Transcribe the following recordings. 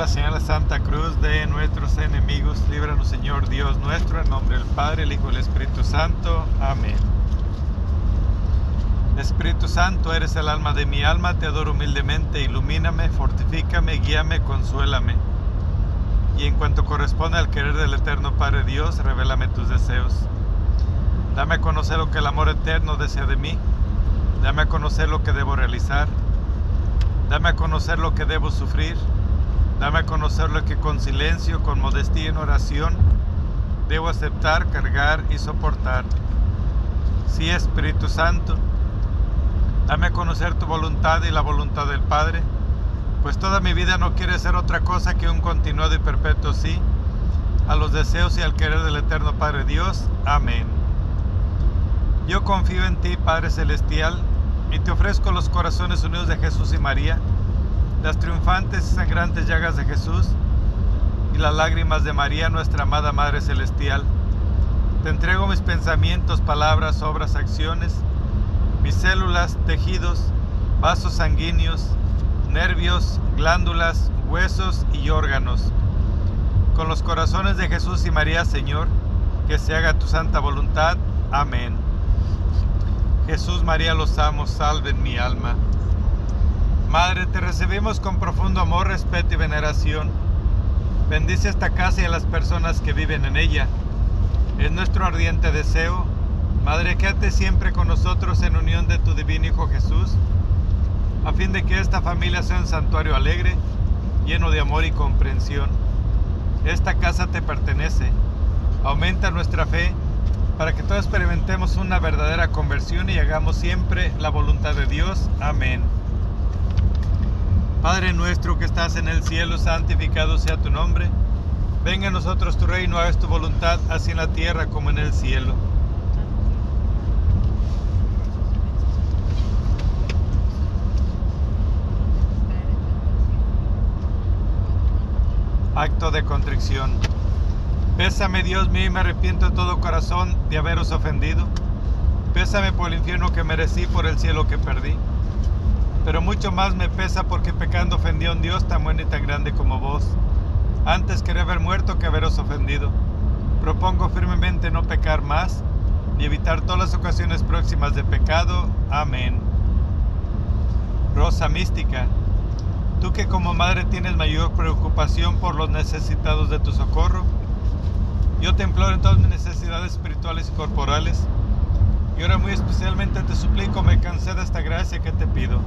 la señal Santa Cruz de nuestros enemigos, líbranos Señor Dios nuestro, en nombre del Padre, el Hijo y el Espíritu Santo. Amén. Espíritu Santo, eres el alma de mi alma, te adoro humildemente, ilumíname, fortifícame, guíame, consuélame. Y en cuanto corresponde al querer del eterno Padre Dios, revélame tus deseos. Dame a conocer lo que el amor eterno desea de mí. Dame a conocer lo que debo realizar. Dame a conocer lo que debo sufrir. Dame a conocer lo que con silencio, con modestia y en oración debo aceptar, cargar y soportar. Sí, Espíritu Santo, dame a conocer tu voluntad y la voluntad del Padre, pues toda mi vida no quiere ser otra cosa que un continuado y perpetuo sí a los deseos y al querer del eterno Padre Dios. Amén. Yo confío en ti, Padre Celestial, y te ofrezco los corazones unidos de Jesús y María, las triunfantes y sangrantes llagas de Jesús y las lágrimas de María, nuestra amada Madre Celestial. Te entrego mis pensamientos, palabras, obras, acciones, mis células, tejidos, vasos sanguíneos, nervios, glándulas, huesos y órganos. Con los corazones de Jesús y María, Señor, que se haga tu santa voluntad. Amén. Jesús, María, los amos, salven mi alma. Madre, te recibimos con profundo amor, respeto y veneración. Bendice esta casa y a las personas que viven en ella. Es nuestro ardiente deseo. Madre, quédate siempre con nosotros en unión de tu divino Hijo Jesús, a fin de que esta familia sea un santuario alegre, lleno de amor y comprensión. Esta casa te pertenece. Aumenta nuestra fe para que todos experimentemos una verdadera conversión y hagamos siempre la voluntad de Dios. Amén. Padre nuestro que estás en el cielo, santificado sea tu nombre. Venga a nosotros tu reino, hagas tu voluntad, así en la tierra como en el cielo. Acto de contrición. Pésame Dios mío y me arrepiento de todo corazón de haberos ofendido. Pésame por el infierno que merecí, por el cielo que perdí. Pero mucho más me pesa porque pecando ofendí a un Dios tan bueno y tan grande como vos. Antes quería haber muerto que haberos ofendido. Propongo firmemente no pecar más y evitar todas las ocasiones próximas de pecado. Amén. Rosa mística, tú que como madre tienes mayor preocupación por los necesitados de tu socorro, yo te imploro en todas mis necesidades espirituales y corporales. Y ahora muy especialmente te suplico me conceda esta gracia que te pido.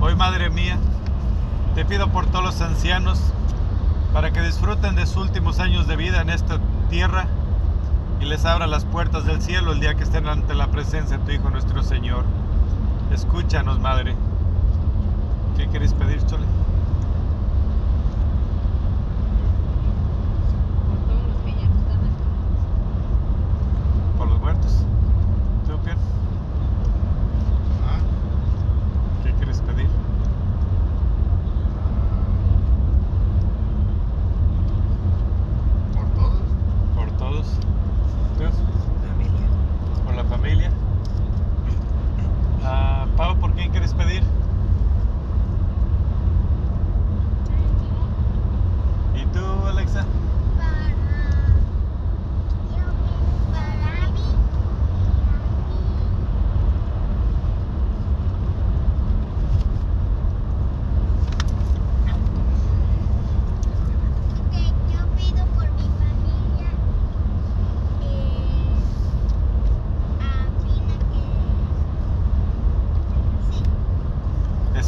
Hoy, Madre mía, te pido por todos los ancianos para que disfruten de sus últimos años de vida en esta tierra y les abra las puertas del cielo el día que estén ante la presencia de tu Hijo nuestro Señor. Escúchanos, Madre. ¿Qué queréis pedir, Chole? Por los muertos. ¿Tú, Pierre? ¿Qué quieres pedir? Por todos. Por todos. ¿Tú? Por la familia. Ah, Pau, ¿por quién quieres pedir? ¿Y tú, Alexa? para yo para mí que yo pido por mi familia es a Pina que sí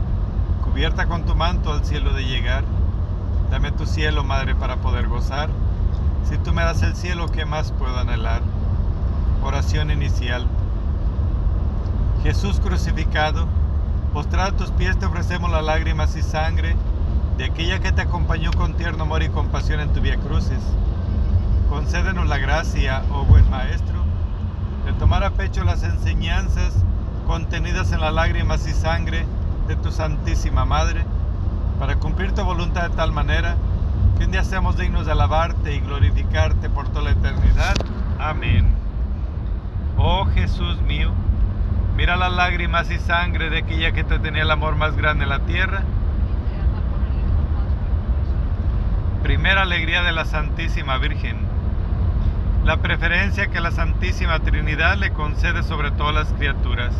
cubierta con tu manto al cielo de llegar. Dame tu cielo, Madre, para poder gozar. Si tú me das el cielo, ¿qué más puedo anhelar? Oración inicial. Jesús crucificado, postrado a tus pies te ofrecemos las lágrimas y sangre de aquella que te acompañó con tierno amor y compasión en tu vía crucis. Concédenos la gracia, oh buen Maestro, de tomar a pecho las enseñanzas contenidas en las lágrimas y sangre de tu Santísima Madre, para cumplir tu voluntad de tal manera que un día seamos dignos de alabarte y glorificarte por toda la eternidad. Amén. Oh Jesús mío, mira las lágrimas y sangre de aquella que te tenía el amor más grande en la tierra. Primera alegría de la Santísima Virgen. La preferencia que la Santísima Trinidad le concede sobre todas las criaturas.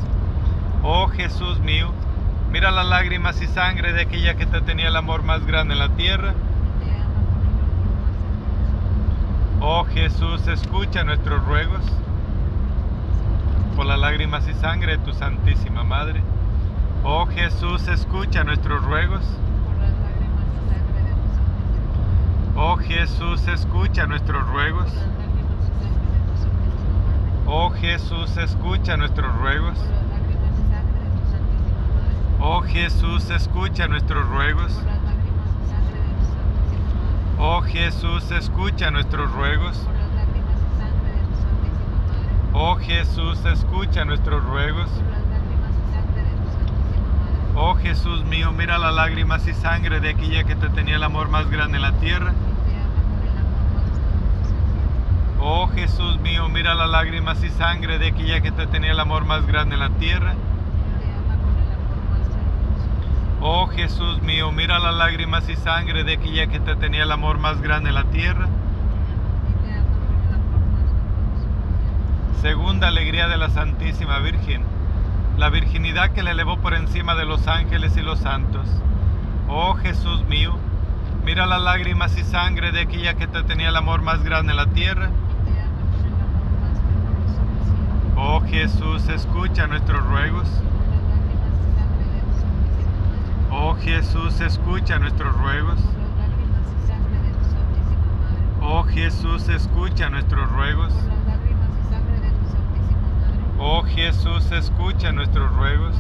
Oh Jesús mío, mira las lágrimas y sangre de aquella que te tenía el amor más grande en la tierra. Oh Jesús, escucha nuestros ruegos por las lágrimas y sangre de tu Santísima Madre. Oh Jesús, escucha nuestros ruegos. Oh Jesús, escucha nuestros ruegos. Oh Jesús, escucha nuestros ruegos. Oh Jesús, escucha nuestros ruegos. Oh Jesús, escucha nuestros ruegos. Oh Jesús, escucha nuestros ruegos. Oh Jesús mío, mira las lágrimas y sangre de aquella que te tenía el amor más grande en la tierra. Oh Jesús mío, mira las lágrimas y sangre de aquella que te tenía el amor más grande en la tierra. Oh Jesús mío, mira las lágrimas y sangre de aquella que te tenía el amor más grande en la tierra. Segunda alegría de la Santísima Virgen, la virginidad que le elevó por encima de los ángeles y los santos. Oh Jesús mío, mira las lágrimas y sangre de aquella que te tenía el amor más grande en la tierra. Oh Jesús, escucha nuestros ruegos. Oh Jesús, escucha nuestros ruegos. Oh Jesús, escucha nuestros ruegos. Oh Jesús, escucha nuestros ruegos.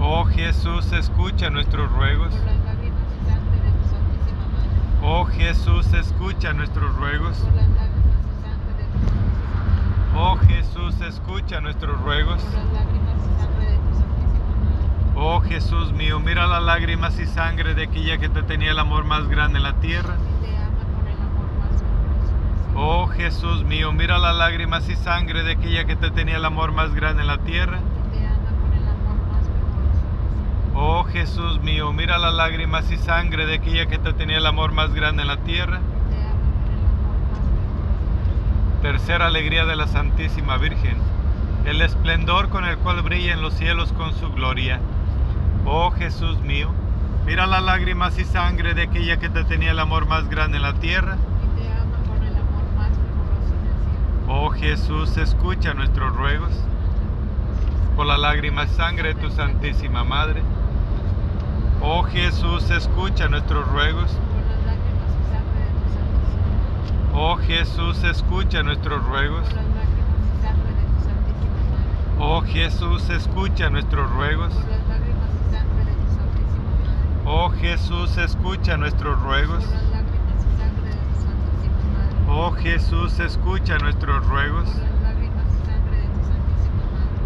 Oh Jesús, escucha nuestros ruegos. Oh Jesús, escucha nuestros ruegos. Oh Jesús, escucha nuestros ruegos. Oh Jesús mío, mira las lágrimas y sangre de aquella que te tenía el amor más grande en la tierra. Oh Jesús mío, mira las lágrimas y sangre de aquella que te tenía el amor más grande en la tierra. Oh Jesús mío, mira las lágrimas y sangre de aquella que te tenía el amor más grande en la tierra. Tercera alegría de la Santísima Virgen, el esplendor con el cual brilla en los cielos con su gloria. Oh Jesús mío, mira las lágrimas y sangre de aquella que te tenía el amor más grande en la tierra. Oh Jesús, escucha nuestros ruegos por la lágrima y sangre de tu Santísima Madre. Oh Jesús, escucha nuestros ruegos. Oh Jesús, escucha nuestros ruegos. Oh Jesús, escucha nuestros ruegos. Oh Jesús, escucha nuestros ruegos. Oh Jesús, escucha nuestros ruegos.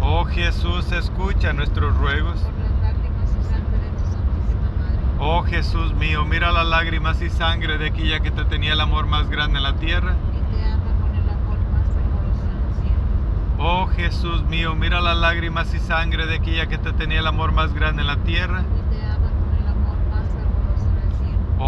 Oh Jesús, escucha nuestros ruegos. Oh Jesús mío, mira las lágrimas y sangre de aquella que te tenía el amor más grande en la tierra. Oh Jesús mío, mira las lágrimas y sangre de aquella que te tenía el amor más grande en la tierra.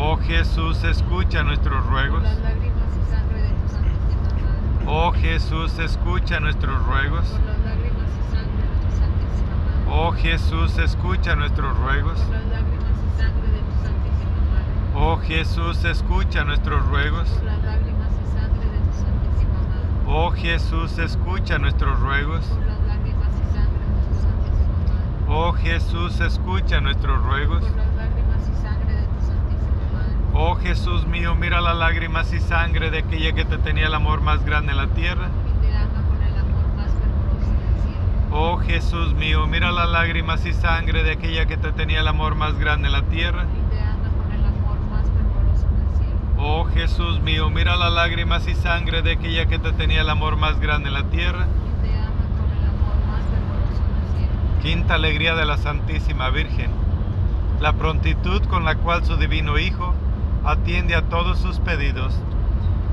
Oh Jesús, escucha nuestros ruegos. Oh Jesús, escucha nuestros ruegos. Oh Jesús, escucha nuestros ruegos. Oh Jesús, escucha nuestros ruegos. Oh Jesús, escucha nuestros ruegos. Oh Jesús, escucha nuestros ruegos. por las lágrimas y sangre de tu Santísima Madre, Oh Jesús mío, mira las lágrimas y sangre de aquella que te tenía el amor más grande en la tierra. y te ama con el amor más fervoroso del cielo. Oh Jesús mío, mira las lágrimas y sangre de aquella que te tenía el amor más grande en la tierra. y te ama con el amor más fervoroso del cielo. Oh Jesús mío, mira las lágrimas y sangre de aquella que te tenía el amor más grande en la tierra. y te ama con el amor más fervoroso del cielo. Quinta alegría de la Santísima Virgen. La prontitud con la cual su divino Hijo atiende a todos sus pedidos.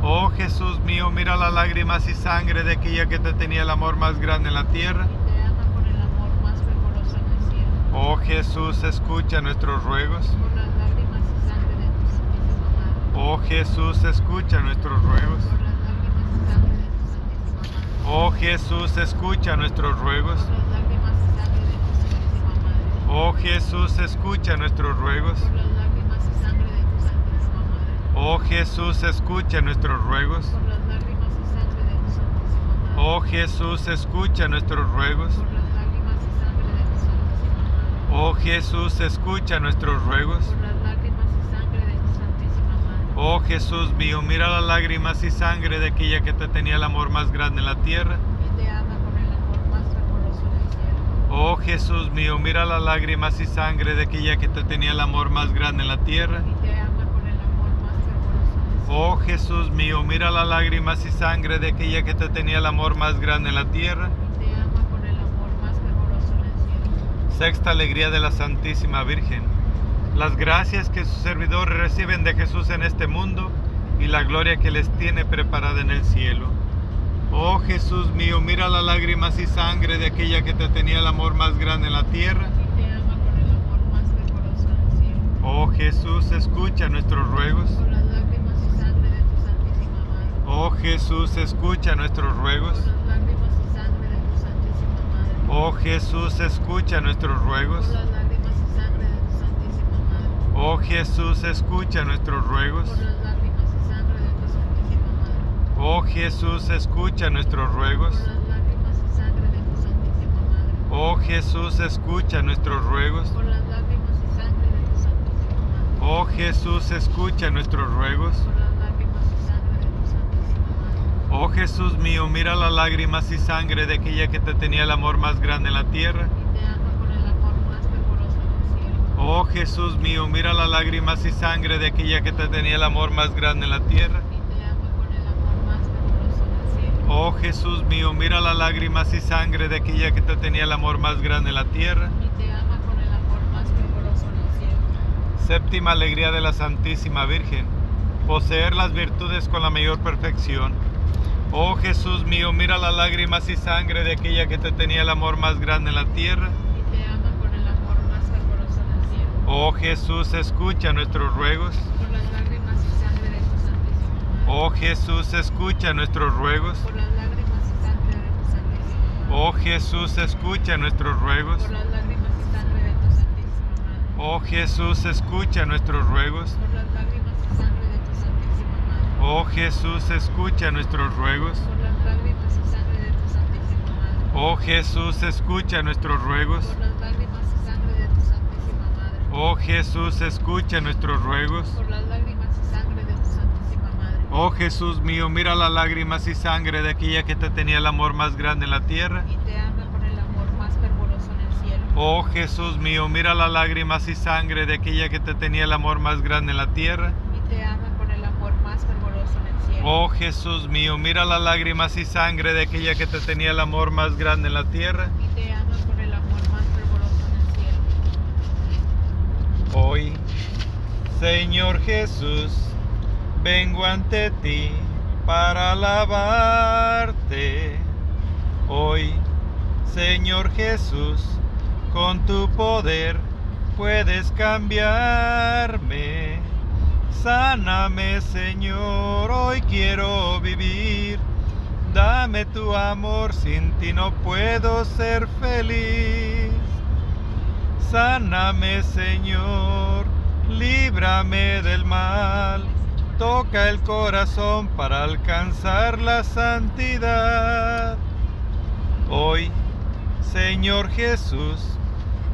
Oh Jesús mío, mira las lágrimas y sangre de aquella que te tenía el amor más grande en la tierra. y te ama con el amor más fervoroso del cielo. Oh Jesús, escucha nuestros ruegos. Por las lágrimas y sangre de tu Santísima Madre, Oh Jesús, escucha nuestros ruegos. por las lágrimas y sangre de tu Santísima Madre, Oh Jesús, escucha nuestros ruegos. por las lágrimas y sangre de tu Santísima Madre, Oh Jesús, escucha nuestros ruegos. por las lágrimas y sangre de tu Santísima Madre, Oh Jesús, escucha nuestros ruegos. por las lágrimas y sangre de tu Santísima Madre, Oh Jesús, escucha nuestros ruegos. por las lágrimas y sangre de tu Santísima Madre, Oh Jesús, escucha nuestros ruegos. por las lágrimas y sangre de tu Santísima Madre, Oh Jesús mío, mira las lágrimas y sangre de aquella que te tenía el amor más grande en la tierra. y te ama con el amor más fervoroso del cielo. Oh Jesús mío, mira las lágrimas y sangre de aquella que te tenía el amor más grande en la tierra. y te ama con el amor más fervoroso del cielo. Oh Jesús mío, mira las lágrimas y sangre de aquella que te tenía el amor más grande en la tierra. te ama con el amor más fervoroso del cielo. Sexta alegría de la Santísima Virgen. Las gracias que sus servidores reciben de Jesús en este mundo y la gloria que les tiene preparada en el cielo. Oh Jesús mío, mira las lágrimas y sangre de aquella que te tenía el amor más grande en la tierra. te ama con el amor más fervoroso del cielo. Oh Jesús, escucha nuestros ruegos. Por las lágrimas y sangre de tu Santísima Madre, Oh Jesús, escucha nuestros ruegos. Oh Jesús, escucha nuestros ruegos. Oh Jesús, escucha nuestros ruegos. Oh Jesús, escucha nuestros ruegos. Oh Jesús, escucha nuestros ruegos. Oh Jesús, escucha nuestros ruegos. por las lágrimas y sangre de tu Santísima Madre, Oh Jesús mío, mira las lágrimas y sangre de aquella que te tenía el amor más grande en la tierra. y te ama con el amor más fervoroso del cielo. Oh Jesús mío, mira las lágrimas y sangre de aquella que te tenía el amor más grande en la tierra. y te ama con el amor más fervoroso del cielo. Oh Jesús mío, mira las lágrimas y sangre de aquella que te tenía el amor más grande en la tierra. y te ama con el amor más fervoroso del cielo. Séptima alegría de la Santísima Virgen, poseer las virtudes con la mayor perfección. Oh Jesús mío, mira las lágrimas y sangre de aquella que te tenía el amor más grande en la tierra. y te ama con el amor más fervoroso del cielo. Oh Jesús, escucha nuestros ruegos. Por las lágrimas y sangre de tu Santísima Madre. Oh Jesús, escucha nuestros ruegos. Por las lágrimas y sangre de tu Santísima Madre. Oh Jesús, escucha nuestros ruegos. Por las lágrimas y sangre de tu Santísima Madre. Oh Jesús, escucha nuestros ruegos. Por las lágrimas y sangre de tu Santísima Madre. Oh Jesús, escucha nuestros ruegos. Por las lágrimas y sangre de tu Santísima Madre. Oh Jesús, escucha nuestros ruegos. Por las lágrimas y sangre de tu Santísima Madre. Oh Jesús, escucha nuestros ruegos. Por las lágrimas y sangre de tu Santísima Madre. Oh Jesús mío, mira las lágrimas y sangre de aquella que te tenía el amor más grande en la tierra. y te ama con el amor más fervoroso en el cielo. Oh Jesús mío, mira las lágrimas y sangre de aquella que te tenía el amor más grande en la tierra. y te ama con el amor más fervoroso en el cielo. Oh Jesús mío, mira las lágrimas y sangre de aquella que te tenía el amor más grande en la tierra. y te ama con el amor más fervoroso en el cielo. Hoy, Señor Jesús, vengo ante ti para alabarte. Hoy, Señor Jesús, con tu poder puedes cambiarme. Sáname, Señor, hoy quiero vivir. Dame tu amor, sin ti no puedo ser feliz. Sáname, Señor, líbrame del mal. Toca el corazón para alcanzar la santidad. Hoy, Señor Jesús,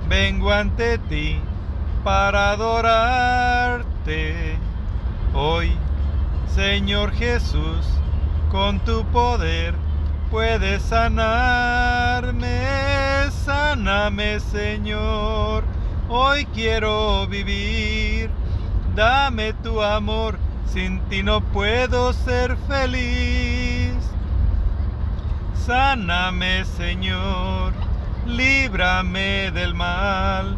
vengo ante ti para adorarte. Hoy, Señor Jesús, con tu poder puedes sanarme, sáname Señor. Hoy quiero vivir, dame tu amor, sin ti no puedo ser feliz. Sáname Señor, líbrame del mal,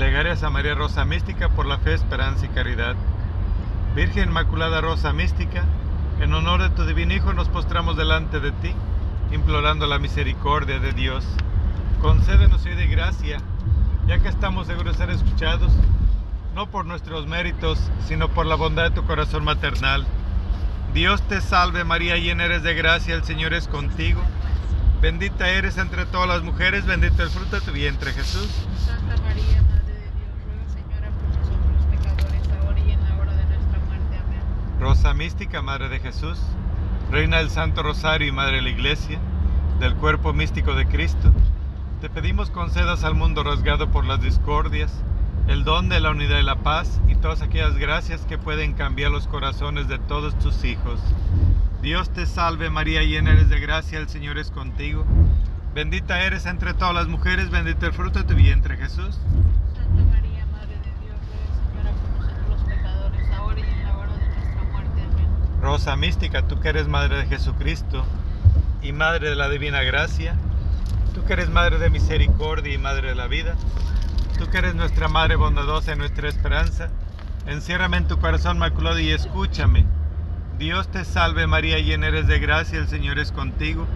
Plegarias a María Rosa Mística por la fe, esperanza y caridad. Virgen Inmaculada Rosa Mística, en honor de tu divino Hijo nos postramos delante de ti, implorando la misericordia de Dios. Concédenos hoy de gracia, ya que estamos seguros de ser escuchados, no por nuestros méritos, sino por la bondad de tu corazón maternal. Dios te salve María, llena eres de gracia, el Señor es contigo. Bendita eres entre todas las mujeres, bendito el fruto de tu vientre Jesús. Santa María, Madre de Dios, ruega Señora por nosotros los pecadores, ahora y en la hora de nuestra muerte. Amén. Rosa mística, Madre de Jesús, Reina del Santo Rosario y Madre de la Iglesia, del cuerpo místico de Cristo, te pedimos concedas al mundo rasgado por las discordias, el don de la unidad y la paz y todas aquellas gracias que pueden cambiar los corazones de todos tus hijos. Dios te salve María, llena eres de gracia, el Señor es contigo. Bendita eres entre todas las mujeres, bendito el fruto de tu vientre Jesús. Santa María, Madre de Dios, ruega Señora por nosotros los pecadores, ahora y en la hora de nuestra muerte. Amén. Rosa mística, tú que eres Madre de Jesucristo y Madre de la Divina Gracia, tú que eres Madre de Misericordia y Madre de la vida, tú que eres nuestra Madre bondadosa y nuestra esperanza, enciérrame en tu corazón maculado y escúchame. Dios te salve María, llena eres de gracia, el Señor es contigo.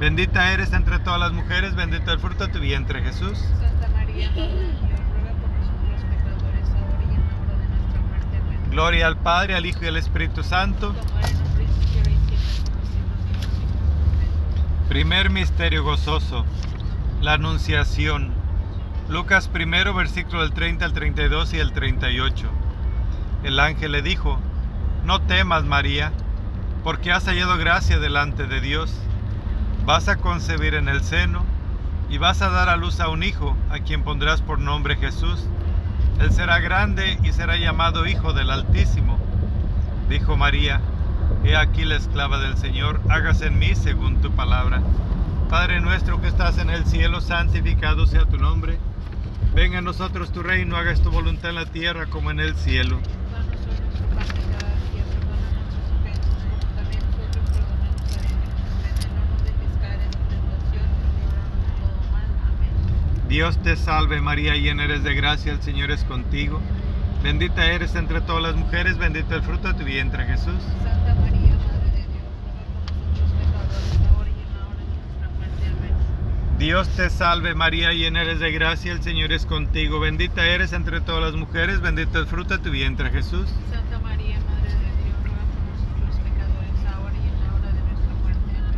Bendita eres entre todas las mujeres, bendito el fruto de tu vientre Jesús. Santa María, Madre de Dios, ruega por nosotros los pecadores, ahora y en la hora de nuestra muerte. Amén. Gloria al Padre, al Hijo y al Espíritu Santo. Primer misterio gozoso, la Anunciación. Lucas primero, versículo del 30 al 32 y el 38. El ángel le dijo, no temas María, porque has hallado gracia delante de Dios. Vas a concebir en el seno y vas a dar a luz a un hijo, a quien pondrás por nombre Jesús. Él será grande y será llamado Hijo del Altísimo. Dijo María, He aquí la esclava del Señor, hágase en mí según tu palabra. Padre nuestro que estás en el cielo, santificado sea tu nombre. Venga a nosotros tu reino, hagas tu voluntad en la tierra como en el cielo. Danos hoy nuestro pan de cada día, perdona nuestras ofensas, como también nosotros perdonamos a los que nos ofenden. No nos dejes caer en tentación, pero líbranos de todo mal. Amén. Dios te salve María, llena eres de gracia, el Señor es contigo. Bendita eres entre todas las mujeres, bendito el fruto de tu vientre Jesús. Santa María, Madre de Dios, ruega por nosotros pecadores, ahora y en la hora de nuestra muerte. Amén. Dios te salve María, llena eres de gracia, el Señor es contigo. Bendita eres entre todas las mujeres, bendito el fruto de tu vientre Jesús. Santa María, Madre de Dios, ruega por nosotros pecadores, ahora y en la hora de nuestra muerte. Amén.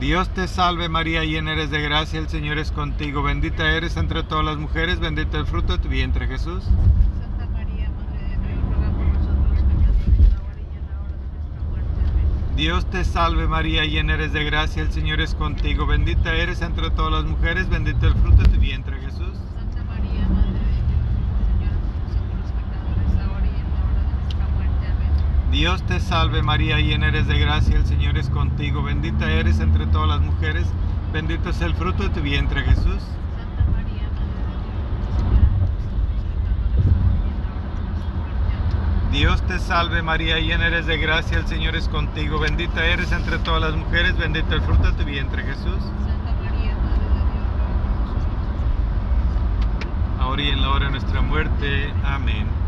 Dios te salve María, llena eres de gracia, el Señor es contigo. Bendita eres entre todas las mujeres, bendito el fruto de tu vientre Jesús. Santa María, Madre de Dios, ruega por nosotros los pecadores, ahora y en la hora de nuestra muerte. Amén. Dios te salve María, llena eres de gracia, el Señor es contigo. Bendita eres entre todas las mujeres, bendito el fruto de tu vientre Jesús. Santa María, Madre de Dios, ruega Señora por nosotros los pecadores, ahora y en la hora de nuestra muerte. Amén. Dios te salve María, llena eres de gracia, el Señor es contigo, bendita eres entre todas las mujeres, bendito es el fruto de tu vientre Jesús. Santa María, Madre de Dios, te salve María, llena eres de gracia, el Señor es contigo, bendita eres entre todas las mujeres, bendito el fruto de tu vientre Jesús. Santa María, Madre de ahora y en la hora de nuestra muerte. Amén.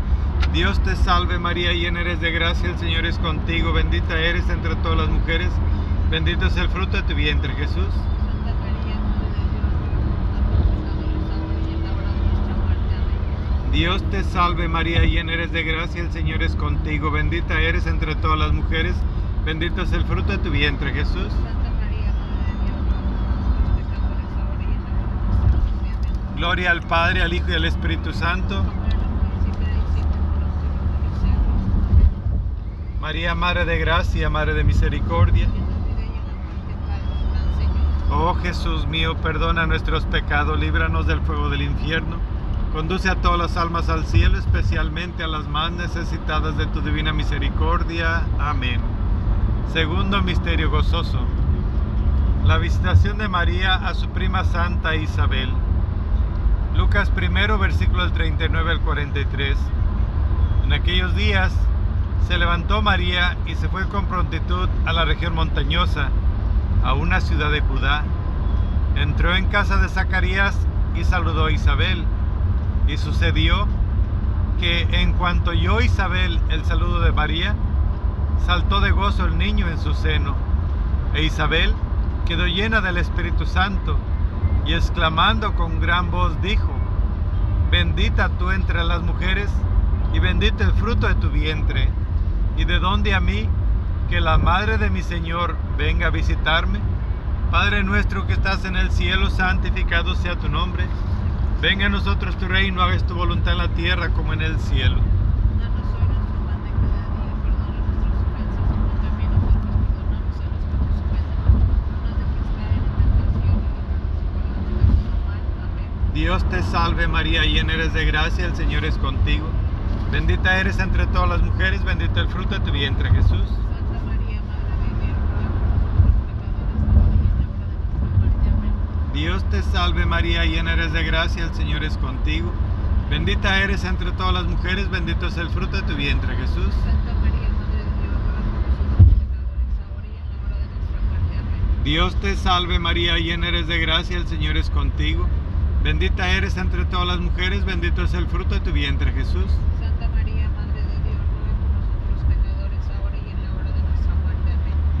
Dios te salve María, llena eres de gracia, el Señor es contigo, bendita eres entre todas las mujeres, bendito es el fruto de tu vientre Jesús. Dios, te salve María, llena eres de gracia, el Señor es contigo, bendita eres entre todas las mujeres, bendito es el fruto de tu vientre Jesús. Gloria al Padre, al Hijo y al Espíritu Santo. Como era en el principio, ahora y siempre, por los siglos de los siglos. Amén. María, Madre de gracia, Madre de misericordia. Oh Jesús mío, perdona nuestros pecados, líbranos del fuego del infierno. Conduce a todas las almas al cielo, especialmente a las más necesitadas de tu divina misericordia. Amén. Segundo misterio gozoso. La visitación de María a su prima Santa Isabel. Lucas primero, versículo del 39 al 43. En aquellos días se levantó María y se fue con prontitud a la región montañosa, a una ciudad de Judá. Entró en casa de Zacarías y saludó a Isabel. Y sucedió que en cuanto oyó Isabel el saludo de María, saltó de gozo el niño en su seno. E Isabel quedó llena del Espíritu Santo y exclamando con gran voz dijo, Bendita tú entre las mujeres y bendito el fruto de tu vientre. ¿Y de dónde a mí que la madre de mi Señor venga a visitarme? Padre nuestro que estás en el cielo, santificado sea tu nombre. Venga a nosotros tu reino, hagas tu voluntad en la tierra como en el cielo. Dios te salve María, llena eres de gracia, el Señor es contigo. Bendita eres entre todas las mujeres, bendito el fruto de tu vientre Jesús. Dios, te salve María, llena eres de gracia, el Señor es contigo. Bendita eres entre todas las mujeres, bendito es el fruto de tu vientre Jesús. Dios te salve María, llena eres de gracia, el Señor es contigo. Bendita eres entre todas las mujeres, bendito es el fruto de tu vientre Jesús. Santa María, Madre de Dios, ruega por nosotros pecadores, ahora y en la hora de nuestra muerte. Amén.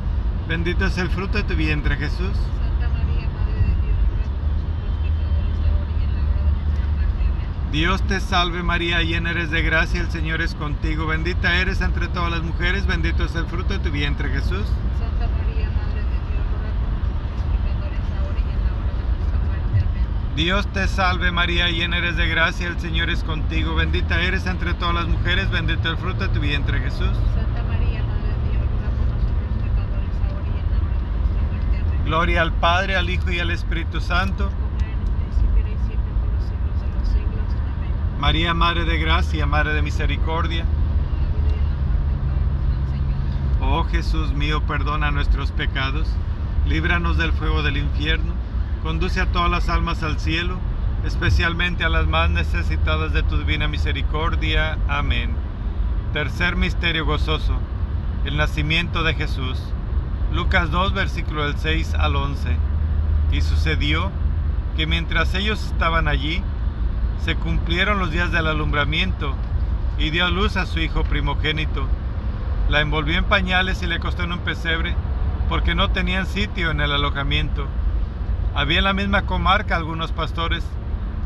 bendito es el fruto de tu vientre Jesús. Santa María, Madre de Dios, te salve María, llena eres de gracia, el Señor es contigo. Bendita eres entre todas las mujeres, bendito es el fruto de tu vientre Jesús. Santa María, Madre de Dios, ruega por nosotros pecadores, ahora y en la hora de nuestra muerte. Amén. Dios te salve María, llena eres de gracia, el Señor es contigo. Bendita eres entre todas las mujeres, bendito el fruto de tu vientre Jesús. Santa María, Madre de Dios, ruega por nosotros pecadores, ahora y en la hora de nuestra muerte. Amén. Gloria al Padre, al Hijo y al Espíritu Santo. María, Madre de gracia, Madre de misericordia. Oh Jesús mío, perdona nuestros pecados, líbranos del fuego del infierno, conduce a todas las almas al cielo, especialmente a las más necesitadas de tu divina misericordia. Amén. Tercer misterio gozoso. El nacimiento de Jesús. Lucas 2, versículo del 6 al 11. Y sucedió que mientras ellos estaban allí, se cumplieron los días del alumbramiento y dio luz a su hijo primogénito. La envolvió en pañales y le costó en un pesebre porque no tenían sitio en el alojamiento. Había en la misma comarca algunos pastores.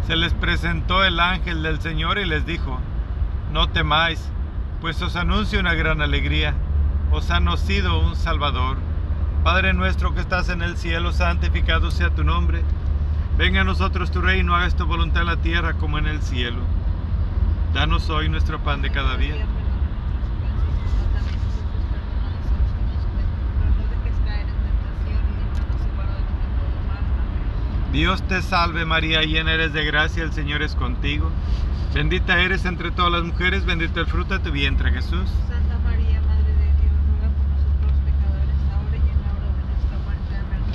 Se les presentó el ángel del Señor y les dijo, no temáis, pues os anuncio una gran alegría. Os ha nacido un Salvador. Padre nuestro que estás en el cielo, santificado sea tu nombre. Venga a nosotros tu reino, hagas tu voluntad en la tierra como en el cielo. Danos hoy nuestro pan de cada día. Dios te salve María, llena eres de gracia, el Señor es contigo. Bendita eres entre todas las mujeres, bendito el fruto de tu vientre Jesús. Santa María, Madre de Dios, ruega por nosotros pecadores, ahora y en la hora de nuestra muerte. Amén.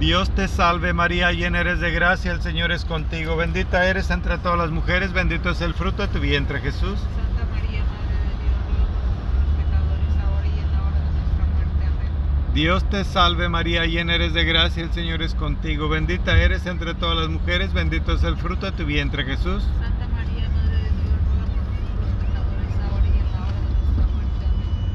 Dios te salve María, llena eres de gracia, el Señor es contigo. Bendita eres entre todas las mujeres, bendito es el fruto de tu vientre Jesús. Santa María, Madre de Dios, nosotros pecadores, ahora y en la hora de nuestra muerte. Amén. Dios te salve María, llena eres de gracia, el Señor es contigo. Bendita eres entre todas las mujeres, bendito es el fruto de tu vientre Jesús. Santa María, Madre de Dios, ruega por nosotros pecadores, ahora y en la hora de nuestra muerte. Amén.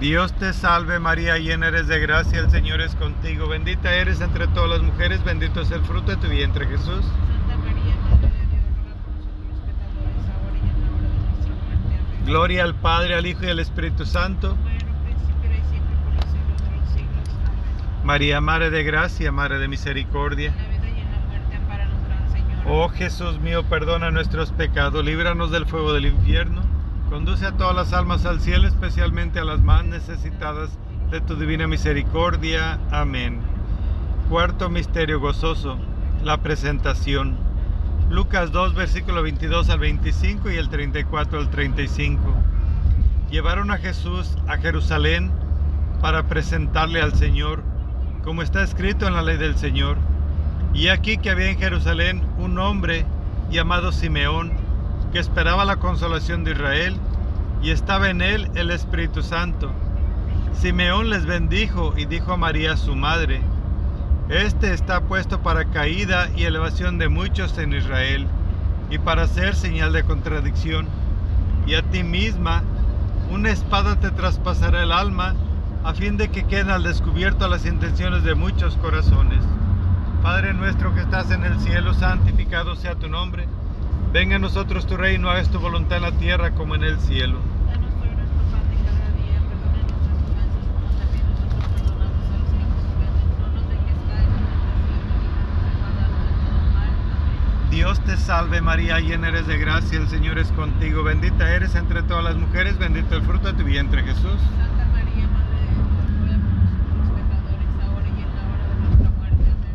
Dios te salve María, llena eres de gracia, el Señor es contigo. Bendita eres entre todas las mujeres, bendito es el fruto de tu vientre Jesús. Santa María, Madre de Dios, ruega por nosotros pecadores, ahora y en la hora de nuestra muerte. Amén. Gloria al Padre, al Hijo y al Espíritu Santo. María, Madre de gracia, Madre de misericordia. En la vida y en la muerte, amparanos, Gran Señor. Oh Jesús mío, perdona nuestros pecados, líbranos del fuego del infierno. Conduce a todas las almas al cielo, especialmente a las más necesitadas de tu divina misericordia. Amén. Cuarto misterio gozoso, la presentación. Lucas 2, versículo 22 al 25 y el 34 al 35. Llevaron a Jesús a Jerusalén para presentarle al Señor, como está escrito en la ley del Señor. Y aquí que había en Jerusalén un hombre llamado Simeón, que esperaba la consolación de Israel, y estaba en él el Espíritu Santo. Simeón les bendijo y dijo a María su madre, Este está puesto para caída y elevación de muchos en Israel, y para ser señal de contradicción. Y a ti misma una espada te traspasará el alma, a fin de que queden al descubierto las intenciones de muchos corazones. Padre nuestro que estás en el cielo, santificado sea tu nombre. Venga a nosotros tu reino, hagas tu voluntad en la tierra como en el cielo. Dios te salve María, llena eres de gracia, el Señor es contigo. Bendita eres entre todas las mujeres, bendito el fruto de tu vientre Jesús. Santa María, Madre de Dios, ruega por nosotros pecadores, ahora y en la hora de nuestra muerte. Amén.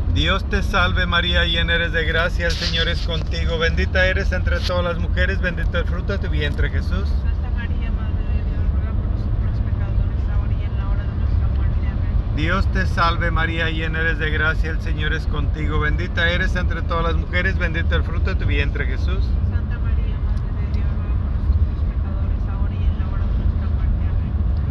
Dios te salve María, llena eres de gracia, el Señor es contigo, bendita eres entre todas las mujeres, bendito el fruto de tu vientre Jesús. Santa María, Madre de Dios, ruega por nosotros pecadores, ahora y en la hora de nuestra muerte. Amén. Dios te salve María, llena eres de gracia, el Señor es contigo, bendita eres entre todas las mujeres, bendito el fruto de tu vientre Jesús. Santa María, Madre de Dios, ruega por nosotros pecadores, ahora y en la hora de nuestra muerte. Amén.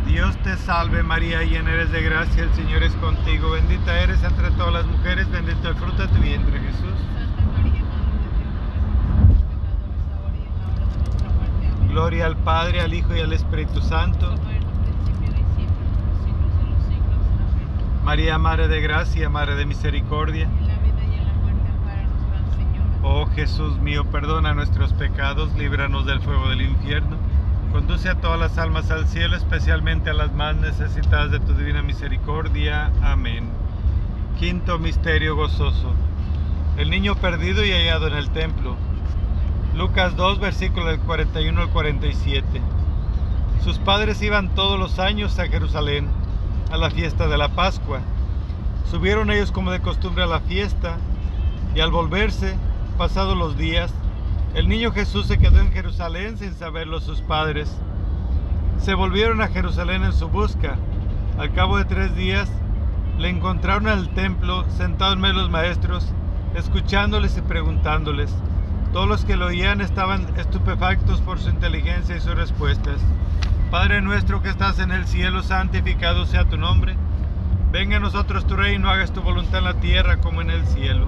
Dios te salve María, llena eres de gracia, el Señor es contigo, bendita eres entre todas las mujeres, bendito el fruto de tu vientre Jesús. Gloria al Padre, al Hijo y al Espíritu Santo. María, Madre de gracia, Madre de misericordia. Oh Jesús mío, perdona nuestros pecados, líbranos del fuego del infierno. Conduce a todas las almas al cielo, especialmente a las más necesitadas de tu divina misericordia. Amén. Quinto misterio gozoso. El niño perdido y hallado en el templo. Lucas 2, versículos del 41 al 47. Sus padres iban todos los años a Jerusalén, a la fiesta de la Pascua. Subieron ellos como de costumbre a la fiesta, y al volverse, pasados los días, el niño Jesús se quedó en Jerusalén sin saberlo sus padres. Se volvieron a Jerusalén en su busca. Al cabo de tres días, le encontraron al templo, sentado en medio de los maestros, escuchándoles y preguntándoles. Todos los que lo oían estaban estupefactos por su inteligencia y sus respuestas. Padre nuestro que estás en el cielo, santificado sea tu nombre. Venga a nosotros tu reino, hagas tu voluntad en la tierra como en el cielo.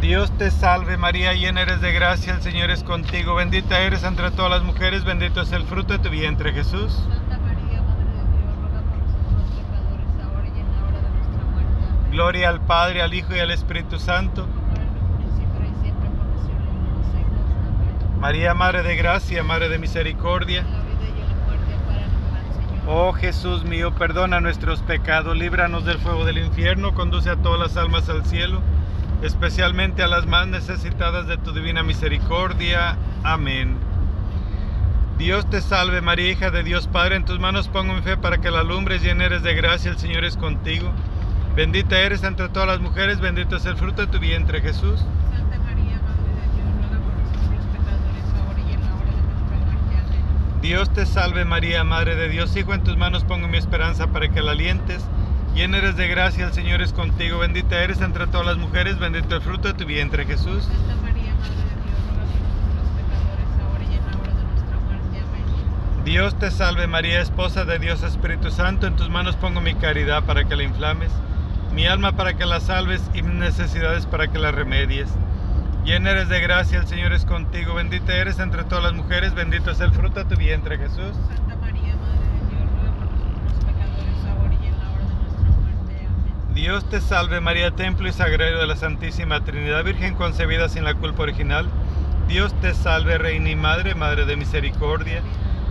Dios te salve María, llena eres de gracia, el Señor es contigo. Bendita eres entre todas las mujeres, bendito es el fruto de tu vientre Jesús. Santa María, Madre de Dios, ruega por nosotros pecadores, ahora y en la hora de nuestra muerte. Gloria al Padre, al Hijo y al Espíritu Santo. María, Madre de Gracia, Madre de Misericordia. Oh Jesús mío, perdona nuestros pecados, líbranos del fuego del infierno, conduce a todas las almas al cielo, especialmente a las más necesitadas de tu divina misericordia. Amén. Dios te salve María, hija de Dios Padre, en tus manos pongo mi fe para que la alumbres, llena eres de gracia, el Señor es contigo. Bendita eres entre todas las mujeres, bendito es el fruto de tu vientre Jesús. Santa María, Madre de Dios, ruega por nosotros pecadores, ahora y en la hora de nuestra muerte. Amén. Dios te salve María, Madre de Dios, Hijo, en tus manos pongo mi esperanza para que la alientes. Llena eres de gracia, el Señor es contigo, bendita eres entre todas las mujeres, bendito el fruto de tu vientre Jesús. Santa María, Madre de Dios, ruega por nosotros pecadores, ahora y en la hora de nuestra muerte. Amén. Dios te salve María, esposa de Dios Espíritu Santo, en tus manos pongo mi caridad para que la inflames, mi alma para que la salves y mis necesidades para que la remedies. Llena eres de gracia, el Señor es contigo, bendita eres entre todas las mujeres, bendito es el fruto de tu vientre Jesús. Santa María, Madre de Dios, ruega por nosotros pecadores, ahora y en la hora de nuestra muerte. Amén. Dios te salve María, templo y sagrario de la Santísima Trinidad, Virgen concebida sin la culpa original. Dios te salve, Reina y Madre, Madre de Misericordia,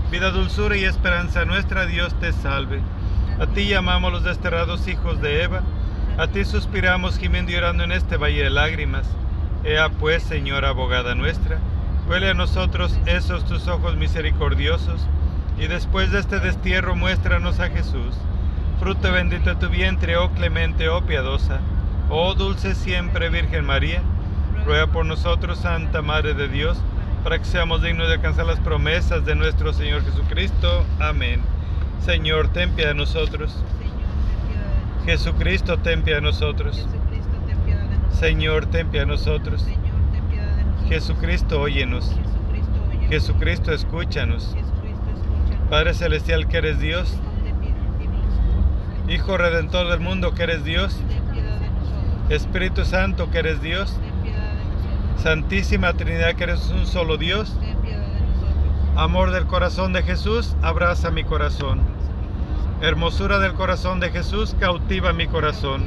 vida, dulzura y esperanza nuestra, Dios te salve. A ti llamamos los desterrados hijos de Eva, a ti suspiramos gimiendo y llorando en este valle de lágrimas. Ea pues, Señora abogada nuestra, huele a nosotros esos tus ojos misericordiosos, y después de este destierro muéstranos a Jesús, fruto bendito tu vientre, oh clemente, oh piadosa, oh dulce siempre Virgen María, ruega por nosotros, Santa Madre de Dios, para que seamos dignos de alcanzar las promesas de nuestro Señor Jesucristo. Amén. Señor, ten piedad de nosotros. Jesucristo, ten piedad de nosotros. Señor, ten piedad de nosotros. Jesucristo, óyenos. Jesucristo, escúchanos. Padre Celestial, que eres Dios. Ten piedad de nosotros. Hijo Redentor del mundo, que eres Dios. Espíritu Santo, que eres Dios. Santísima Trinidad, que eres un solo Dios. Amor del corazón de Jesús, abraza mi corazón. Hermosura del corazón de Jesús, cautiva mi corazón.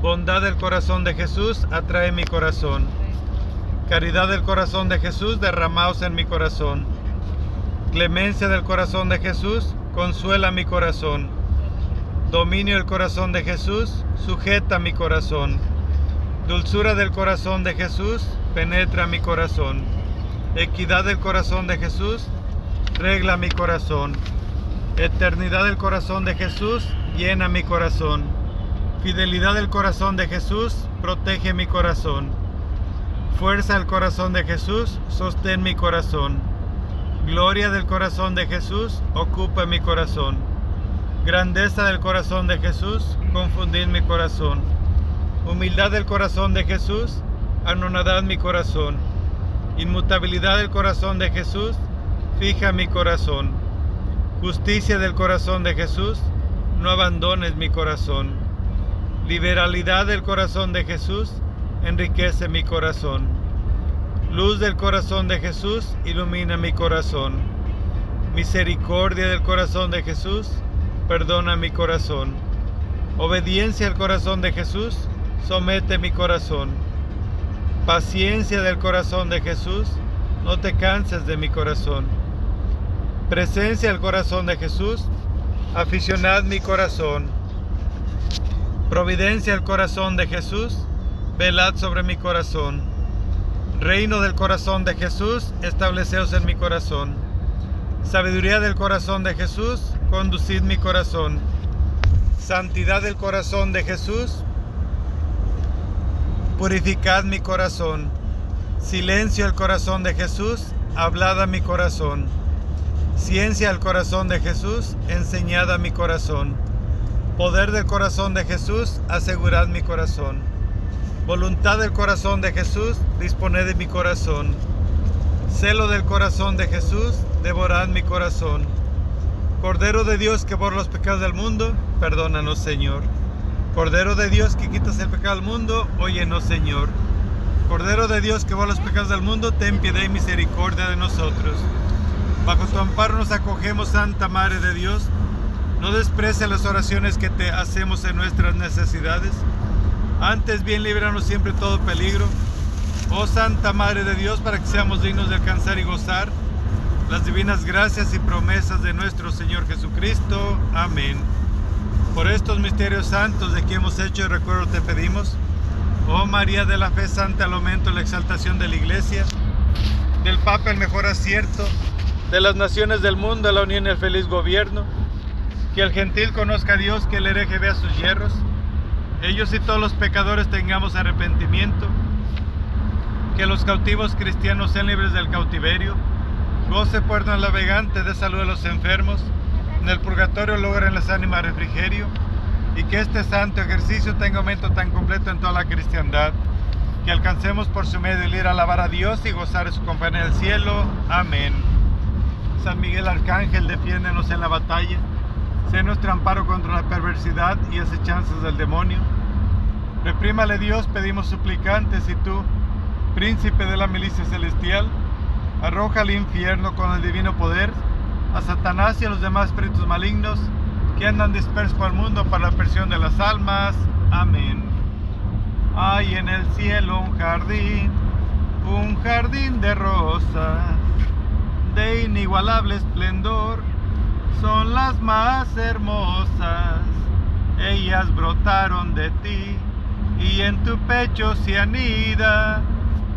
Bondad del corazón de Jesús, atrae mi corazón. Caridad del corazón de Jesús, derramaos en mi corazón. Clemencia del corazón de Jesús, consuela mi corazón. Dominio del corazón de Jesús, sujeta mi corazón. Dulzura del corazón de Jesús, penetra mi corazón. Equidad del corazón de Jesús, regla mi corazón. Eternidad del corazón de Jesús, llena mi corazón. Fidelidad del corazón de Jesús, protege mi corazón. Fuerza del corazón de Jesús, sostén mi corazón. Gloria del corazón de Jesús, ocupa mi corazón. Grandeza del corazón de Jesús, confundid mi corazón. Humildad del corazón de Jesús, anonadad mi corazón. Inmutabilidad del corazón de Jesús, fija mi corazón. Justicia del corazón de Jesús, no abandones mi corazón. Liberalidad del corazón de Jesús, enriquece mi corazón. Luz del corazón de Jesús, ilumina mi corazón. Misericordia del corazón de Jesús, perdona mi corazón. Obediencia al corazón de Jesús, somete mi corazón. Paciencia del corazón de Jesús, no te canses de mi corazón. Presencia del corazón de Jesús, aficionad mi corazón. Providencia del corazón de Jesús, velad sobre mi corazón. Reino del corazón de Jesús, estableceos en mi corazón. Sabiduría del corazón de Jesús, conducid mi corazón. Santidad del corazón de Jesús, purificad mi corazón. Silencio del corazón de Jesús, hablad a mi corazón. Ciencia del corazón de Jesús, enseñad a mi corazón. Poder del corazón de Jesús, asegurad mi corazón. Voluntad del corazón de Jesús, disponed de mi corazón. Celo del corazón de Jesús, devorad mi corazón. Cordero de Dios que por los pecados del mundo, perdónanos Señor. Cordero de Dios que quitas el pecado del mundo, óyenos Señor. Cordero de Dios que por los pecados del mundo, ten piedad y misericordia de nosotros. Bajo tu amparo nos acogemos, Santa Madre de Dios. No desprecia las oraciones que te hacemos en nuestras necesidades. Antes bien líbranos siempre todo peligro. Oh Santa Madre de Dios, para que seamos dignos de alcanzar y gozar las divinas gracias y promesas de nuestro Señor Jesucristo. Amén. Por estos misterios santos de que hemos hecho y recuerdo te pedimos, oh María de la fe santa, al aumento la exaltación de la Iglesia, del Papa el mejor acierto, de las naciones del mundo la unión y el feliz gobierno, que el gentil conozca a Dios, que el hereje vea sus hierros, ellos y todos los pecadores tengamos arrepentimiento, que los cautivos cristianos sean libres del cautiverio, goce puerto el navegante de salud a los enfermos, en el purgatorio logren las ánimas refrigerio, y que este santo ejercicio tenga aumento tan completo en toda la cristiandad, que alcancemos por su medio el ir a alabar a Dios y gozar de su compañía en el cielo. Amén. San Miguel Arcángel, defiéndenos en la batalla, sé nuestro amparo contra la perversidad y acechanzas del demonio. Reprímale Dios, pedimos suplicantes, y tú, príncipe de la milicia celestial, arroja al infierno con el divino poder a Satanás y a los demás espíritus malignos que andan dispersos por el mundo para la persión de las almas. Amén. Hay en el cielo un jardín, un jardín de rosas, de inigualable esplendor, son las más hermosas. Ellas brotaron de ti y en tu pecho se anida,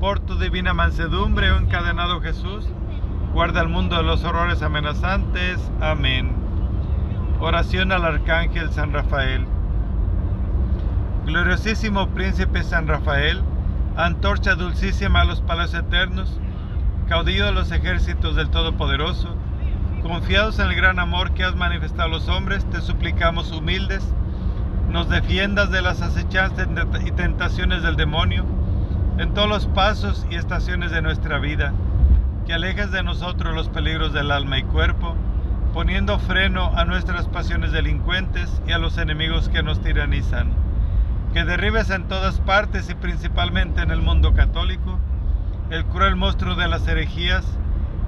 Por tu divina mansedumbre, oh encadenado Jesús, guarda el mundo de los horrores amenazantes. Amén. Oración al Arcángel San Rafael. Gloriosísimo Príncipe San Rafael, antorcha dulcísima a los palacios eternos, caudillo de los ejércitos del Todopoderoso, confiados en el gran amor que has manifestado a los hombres, te suplicamos humildes, nos defiendas de las acechanzas y tentaciones del demonio en todos los pasos y estaciones de nuestra vida, que alejes de nosotros los peligros del alma y cuerpo, poniendo freno a nuestras pasiones delincuentes y a los enemigos que nos tiranizan, que derribes en todas partes y principalmente en el mundo católico el cruel monstruo de las herejías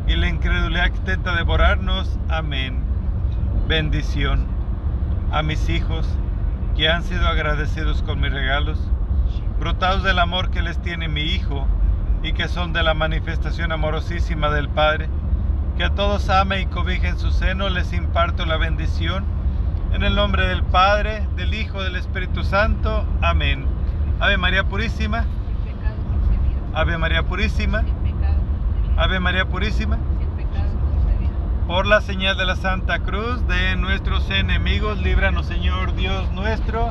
y la incredulidad que intenta devorarnos. Amén. Bendición a mis hijos que han sido agradecidos con mis regalos, brotados del amor que les tiene mi Hijo y que son de la manifestación amorosísima del Padre, que a todos ame y cobije en su seno, les imparto la bendición. En el nombre del Padre, del Hijo, del Espíritu Santo. Amén. Ave María Purísima. Ave María Purísima. Ave María Purísima. Por la señal de la Santa Cruz de nuestros enemigos, líbranos Señor Dios nuestro,